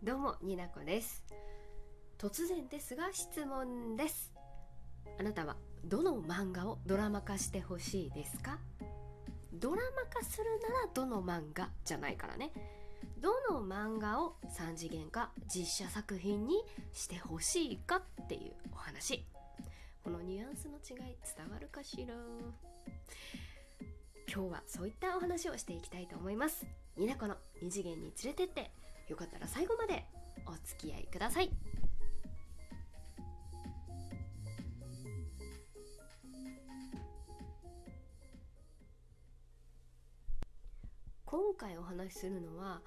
どうもになこです。突然ですが質問です。あなたはどの漫画をドラマ化してほしいですか？ドラマ化するならどの漫画じゃないからね。どの漫画を3次元か実写作品にしてほしいかっていうお話。このニュアンスの違い伝わるかしら？今日はそういったお話をしていきたいと思います。になこの二次元に連れてって。よかったら最後までお付き合いください。今回お話しするのは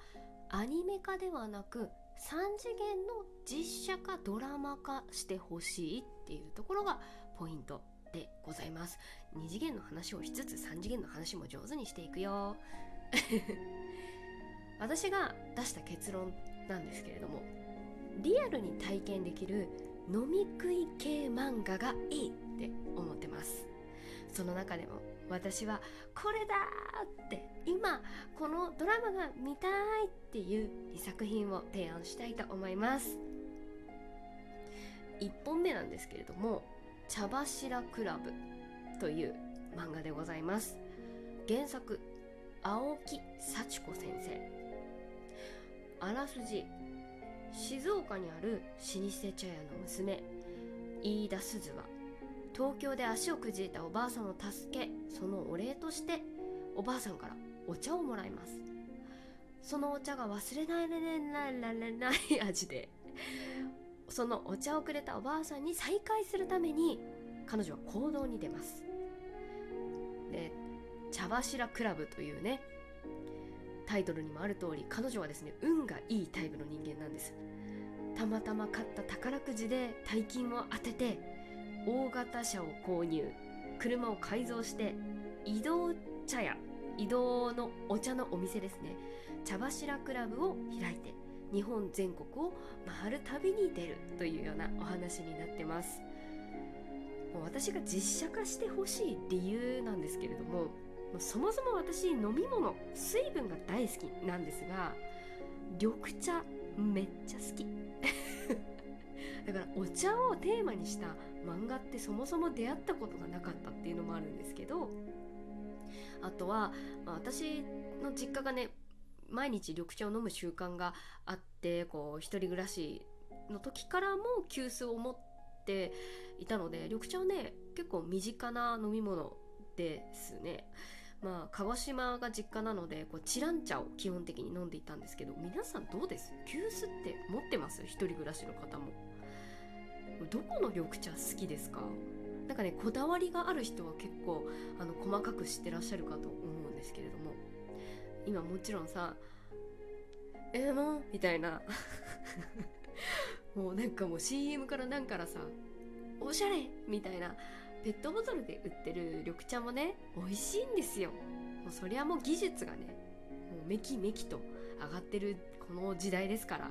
アニメ化ではなく3次元の実写化ドラマ化してほしいっていうところがポイントでございます。2次元の話をしつつ3次元の話も上手にしていくよ。私が出した結論なんですけれどもリアルに体験できる飲み食い系漫画がいいって思ってます。その中でも私はこれだって今このドラマが見たいっていう2作品を提案したいと思います。1本目なんですけれども「茶柱クラブ」という漫画でございます。原作青木幸子先生。あらすじ。静岡にある老舗茶屋の娘。飯田鈴は東京で足をくじいたおばあさんを助けそのお礼としておばあさんからお茶をもらいます。そのお茶が忘れないれないられない味でそのお茶をくれたおばあさんに再会するために彼女は行動に出ます。で茶柱クラブというねタイトルにもある通り彼女はですね運がいいタイプの人間なんです。たまたま買った宝くじで大金を当てて大型車を購入車を改造して移動茶屋移動のお茶のお店ですね茶柱クラブを開いて日本全国を回る旅に出るというようなお話になってます。もう私が実写化してほしい理由なんですけれどもそもそも私飲み物水分が大好きなんですが緑茶めっちゃ好き だからお茶をテーマにした漫画ってそもそも出会ったことがなかったっていうのもあるんですけどあとは、まあ、私の実家がね毎日緑茶を飲む習慣があってこう一人暮らしの時からも急須を持っていたので緑茶はね結構身近な飲み物ですね。まあ鹿児島が実家なのでこうチラン茶を基本的に飲んでいたんですけど皆さんどうです？急須って持ってます？一人暮らしの方も。どこの緑茶好きですか？なんかねこだわりがある人は結構あの細かく知ってらっしゃるかと思うんですけれども。今もちろんさ「えー、もう?」みたいな。もうなんかもう CM からなんからさ「おしゃれ!」みたいな。ペットボトルで売ってる緑茶もね美味しいんですよ。もうそりゃもう技術がねもうめきめきと上がってるこの時代ですから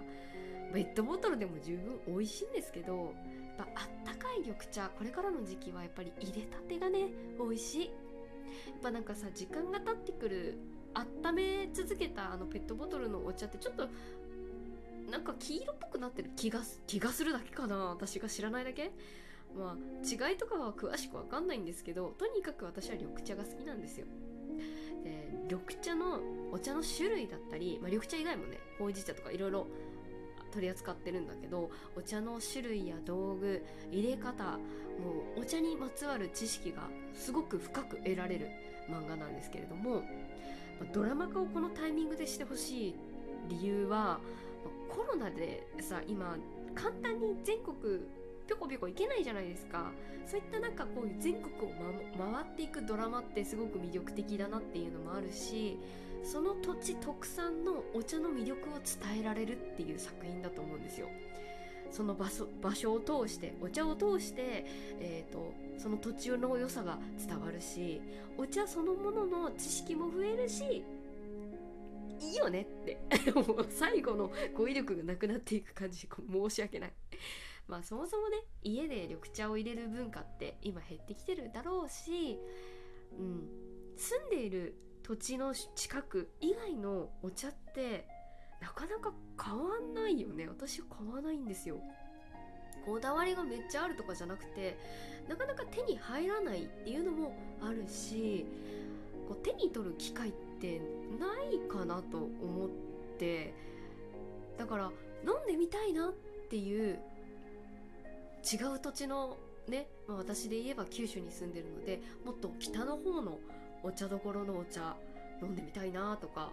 ペットボトルでも十分美味しいんですけどやっぱあったかい緑茶これからの時期はやっぱり入れたてがね美味しい。やっぱなんかさ時間が経ってくる温め続けたあのペットボトルのお茶ってちょっとなんか黄色っぽくなってる気が気がするだけかな私が知らないだけ。まあ違いとかは詳しくわかんないんですけどとにかく私は緑茶が好きなんですよ。で緑茶のお茶の種類だったり、まあ、緑茶以外もねほうじ茶とかいろいろ取り扱ってるんだけどお茶の種類や道具入れ方もうお茶にまつわる知識がすごく深く得られる漫画なんですけれどもまあドラマ化をこのタイミングでしてほしい理由はまあコロナでさ今簡単に全国ぴょこぴょこ行けないじゃないですか。そういった中こういう全国を、ま、回っていくドラマってすごく魅力的だなっていうのもあるしその土地特産のお茶の魅力を伝えられるっていう作品だと思うんですよ。その場所場所を通してお茶を通して、えーと、その土地の良さが伝わるしお茶そのものの知識も増えるしいいよねって。もう最後の語彙力がなくなっていく感じ。申し訳ない。まあそもそもね家で緑茶を入れる文化って今減ってきてるだろうし、うん、住んでいる土地の近く以外のお茶ってなかなか買わないよね。私は買わないんですよ。こだわりがめっちゃあるとかじゃなくてなかなか手に入らないっていうのもあるしこう手に取る機会ってないかなと思って。だから飲んでみたいなっていう違う土地のね、まあ、私で言えば九州に住んでるのでもっと北の方のお茶どころのお茶飲んでみたいなとか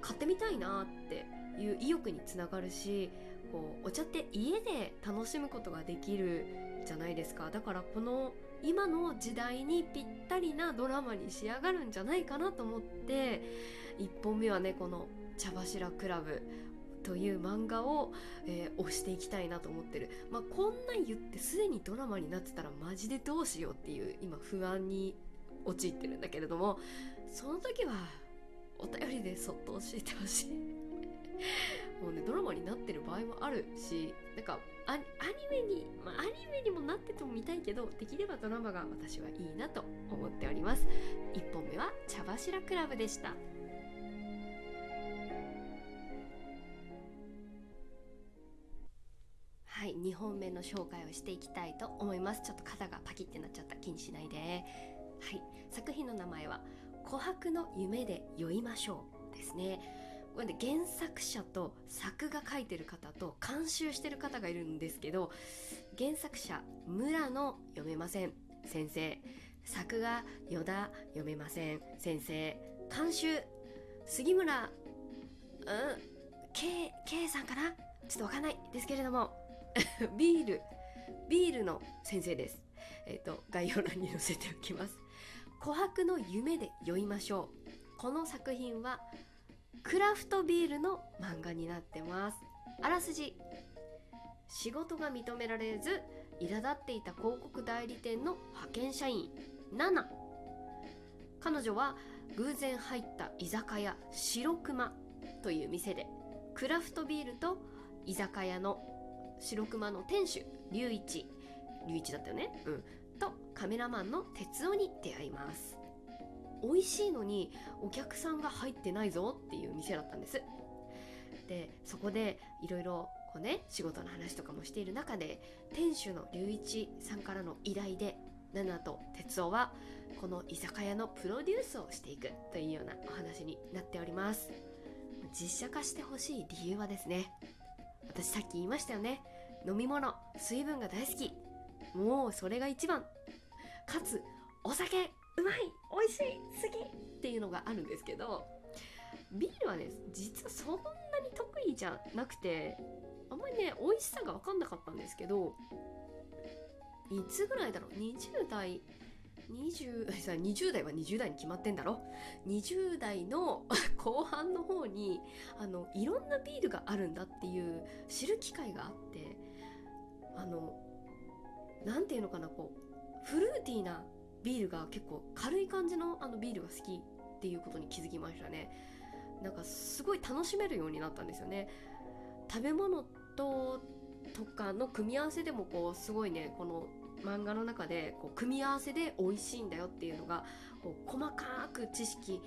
買ってみたいなっていう意欲につながるしこうお茶って家で楽しむことができるじゃないですか。だからこの今の時代にぴったりなドラマに仕上がるんじゃないかなと思って1本目はねこの「茶柱クラブ」という漫画を、えー、推していきたいなと思ってる、まあ、こんなん言ってすでにドラマになってたらマジでどうしようっていう今不安に陥ってるんだけれどもその時はお便りでそっと教えてほしい。もうねドラマになってる場合もあるしなんかアニメに、まあ、アニメにもなってても見たいけどできればドラマが私はいいなと思っております。1本目は茶柱クラブでした。はい2本目の紹介をしていきたいと思います。ちょっと肩がパキってなっちゃった。気にしないで。はい作品の名前は「琥珀の夢で酔いましょう」ですね。これで原作者と作が書いてる方と監修してる方がいるんですけど原作者村野読めません。先生。作画依田読めません。先生。監修。杉村うん K, K さんかな？ちょっとわかんないですけれども。ビールビールの先生です。えっ、ー、と概要欄に載せておきます。琥珀の夢で酔いましょう。この作品はクラフトビールの漫画になってます。あらすじ。仕事が認められず苛立っていた広告代理店の派遣社員。ナナ。彼女は偶然入った居酒屋白熊という店でクラフトビールと居酒屋の白熊の店主龍一。龍一だったよね。うん。とカメラマンの哲夫に出会います。美味しいのにお客さんが入ってないぞ。っていう店だったんです。でそこでいろいろこうね仕事の話とかもしている中で店主の龍一さんからの依頼でナナと哲夫はこの居酒屋のプロデュースをしていく。というようなお話になっております。実写化してほしい理由はですね私さっき言いましたよね。飲み物水分が大好き。もうそれが一番。かつお酒うまい美味しい好き。っていうのがあるんですけどビールはね実はそんなに得意じゃなくてあんまりね美味しさが分かんなかったんですけどいつぐらいだろう？20代 20, 20代は20代に決まってんだろ？20代の 後半の方にあのいろんなビールがあるんだっていう知る機会があってあの何ていうのかなこうフルーティーなビールが結構軽い感じのあのビールが好きっていうことに気づきましたね。なんかすごい楽しめるようになったんですよね。食べ物ととかの組み合わせでもこうすごいねこの漫画の中でこう組み合わせで美味しいんだよっていうのがこう細かく知識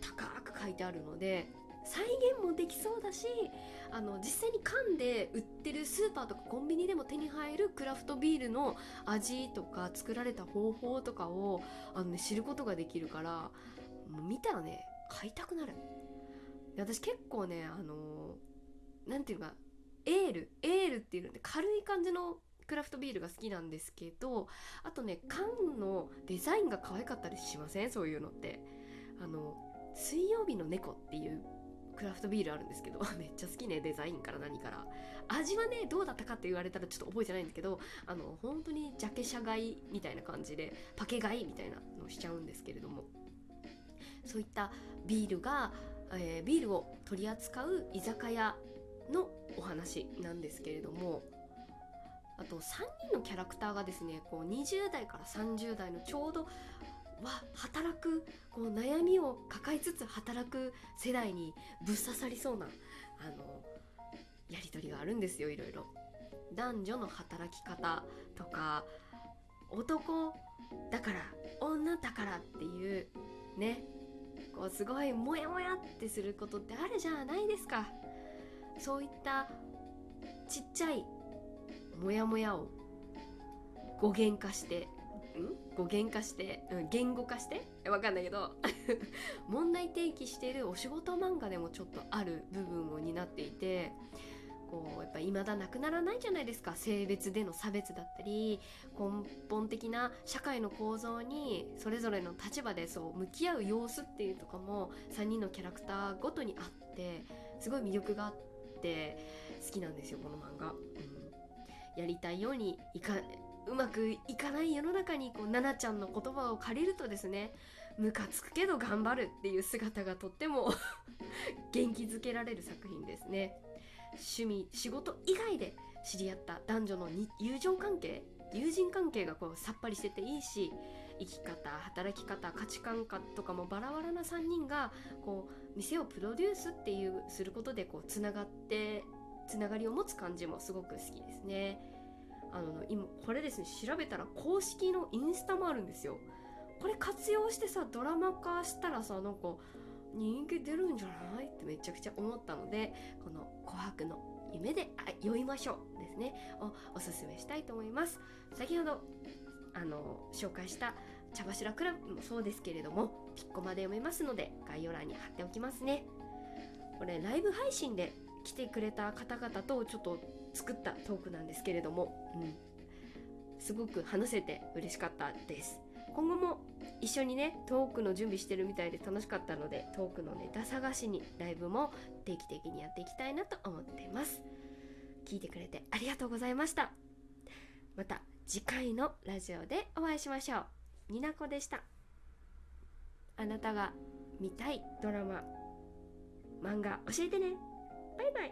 高く書いてあるので再現もできそうだしあの実際に缶で売ってるスーパーとかコンビニでも手に入るクラフトビールの味とか作られた方法とかをあの、ね、知ることができるからもう見たらね買いたくなる。私結構ねあの何ていうかエールエールっていうので軽い感じのクラフトビールが好きなんですけどあとね缶のデザインが可愛かったりしません？そういうのって。あの水曜日の猫っていうクラフトビールあるんですけど めっちゃ好きねデザインから何から。味はねどうだったかって言われたらちょっと覚えてないんだけどあの本当にジャケ写買いみたいな感じでパケ買いみたいなのをしちゃうんですけれども。そういったビールが、えー、ビールを取り扱う居酒屋のお話なんですけれどもあと3人のキャラクターがですねこう20代から30代のちょうどは働くこう悩みを抱えつつ働く世代にぶっ刺さりそうなあのやり取りがあるんですよいろいろ。男女の働き方とか男だから女だからっていうねこうすごいモヤモヤってすることってあるじゃないですかそういったちっちゃいモヤモヤを語源化してん？語源化して、うん、言語化して？わかんないけど 問題提起しているお仕事漫画でもちょっとある部分を担っていてこうやっぱ未だなくならないじゃないですか。性別での差別だったり根本的な社会の構造にそれぞれの立場でそう向き合う様子っていうとかも3人のキャラクターごとにあってすごい魅力があって好きなんですよこの漫画、うん、やりたいようにいかうまくいかない世の中にこう奈々ちゃんの言葉を借りるとですねムカつくけど頑張るっていう姿がとっても 元気づけられる作品ですね。趣味仕事以外で知り合った男女の友情関係友人関係がこうさっぱりしてていいし生き方働き方価値観かとかもバラバラな3人がこう店をプロデュースっていうすることでこうつながってつながりを持つ感じもすごく好きですね。あの今これですね調べたら公式のインスタもあるんですよ。これ活用してさドラマ化したらさなんか人気出るんじゃない？ってめちゃくちゃ思ったのでこの「琥珀の夢で酔いましょう」ですね。をおすすめしたいと思います。先ほどあの紹介した茶柱クラブもそうですけれどもピッコまで読めますので概要欄に貼っておきますね。これライブ配信で来てくれた方々とちょっと作ったトークなんですけれども、うん、すごく話せて嬉しかったです。今後も一緒にねトークの準備してるみたいで楽しかったのでトークのネタ探しにライブも定期的にやっていきたいなと思ってます。聞いてくれてありがとうございました。また次回のラジオでお会いしましょう。になこでした。あなたが見たいドラマ漫画教えてね。バイバイ